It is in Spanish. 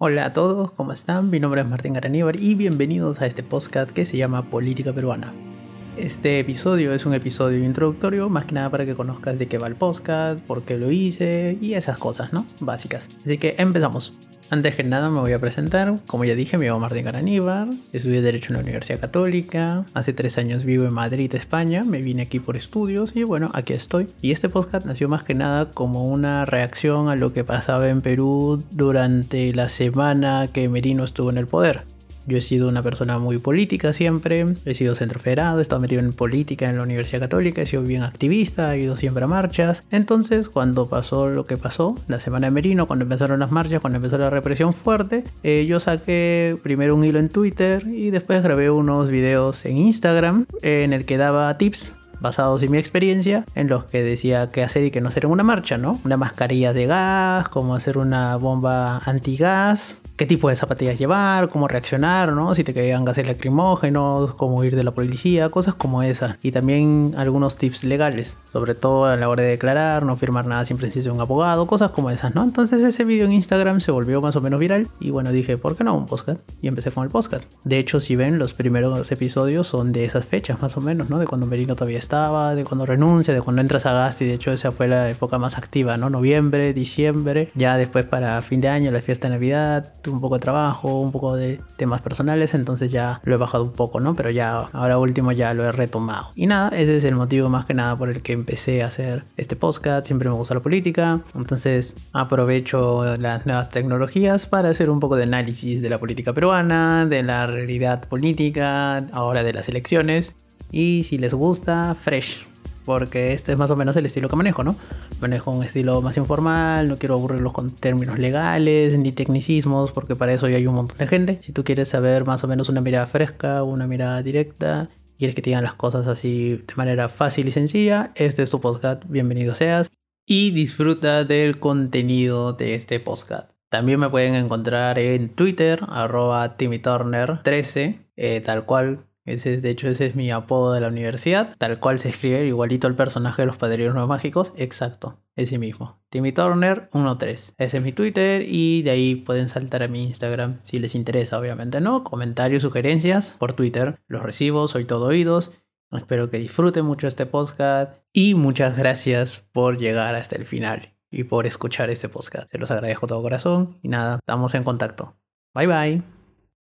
Hola a todos, ¿cómo están? Mi nombre es Martín Garaníbar y bienvenidos a este podcast que se llama Política Peruana. Este episodio es un episodio introductorio, más que nada para que conozcas de qué va el podcast, por qué lo hice y esas cosas, ¿no? Básicas. Así que empezamos. Antes que nada me voy a presentar. Como ya dije, me llamo Martín Garaníbar. Estudié Derecho en la Universidad Católica. Hace tres años vivo en Madrid, España. Me vine aquí por estudios y bueno, aquí estoy. Y este podcast nació más que nada como una reacción a lo que pasaba en Perú durante la semana que Merino estuvo en el poder. Yo he sido una persona muy política siempre, he sido centro federado, he estado metido en política en la Universidad Católica, he sido bien activista, he ido siempre a marchas. Entonces, cuando pasó lo que pasó, la semana de Merino, cuando empezaron las marchas, cuando empezó la represión fuerte, eh, yo saqué primero un hilo en Twitter y después grabé unos videos en Instagram en el que daba tips basados en mi experiencia, en los que decía qué hacer y qué no hacer en una marcha, ¿no? Una mascarilla de gas, cómo hacer una bomba antigas, qué tipo de zapatillas llevar, cómo reaccionar, ¿no? Si te caían gases lacrimógenos, cómo ir de la policía, cosas como esas. Y también algunos tips legales, sobre todo a la hora de declarar, no firmar nada sin presencia de un abogado, cosas como esas, ¿no? Entonces ese video en Instagram se volvió más o menos viral y bueno, dije, ¿por qué no un podcast? Y empecé con el podcast. De hecho, si ven, los primeros episodios son de esas fechas más o menos, ¿no? De cuando Merino todavía estaba, de cuando renuncia, de cuando entras a Gasti, de hecho esa fue la época más activa, ¿no? Noviembre, diciembre, ya después para fin de año, la fiesta de Navidad, un poco de trabajo, un poco de temas personales, entonces ya lo he bajado un poco, ¿no? Pero ya ahora último ya lo he retomado. Y nada, ese es el motivo más que nada por el que empecé a hacer este podcast, siempre me gusta la política, entonces aprovecho las nuevas tecnologías para hacer un poco de análisis de la política peruana, de la realidad política, ahora de las elecciones. Y si les gusta, fresh, porque este es más o menos el estilo que manejo, ¿no? Manejo un estilo más informal, no quiero aburrirlos con términos legales ni tecnicismos, porque para eso ya hay un montón de gente. Si tú quieres saber más o menos una mirada fresca, una mirada directa, quieres que te digan las cosas así de manera fácil y sencilla, este es tu podcast, bienvenido seas. Y disfruta del contenido de este podcast. También me pueden encontrar en Twitter, arroba TimmyTurner13, eh, tal cual ese, de hecho, ese es mi apodo de la universidad, tal cual se escribe igualito el personaje de los padrinos mágicos, exacto, ese mismo. Timmy Turner 13. Ese es mi Twitter y de ahí pueden saltar a mi Instagram si les interesa, obviamente, ¿no? Comentarios, sugerencias por Twitter, los recibo, soy todo oídos. Espero que disfruten mucho este podcast y muchas gracias por llegar hasta el final y por escuchar este podcast. Se los agradezco de todo corazón y nada, estamos en contacto. Bye bye.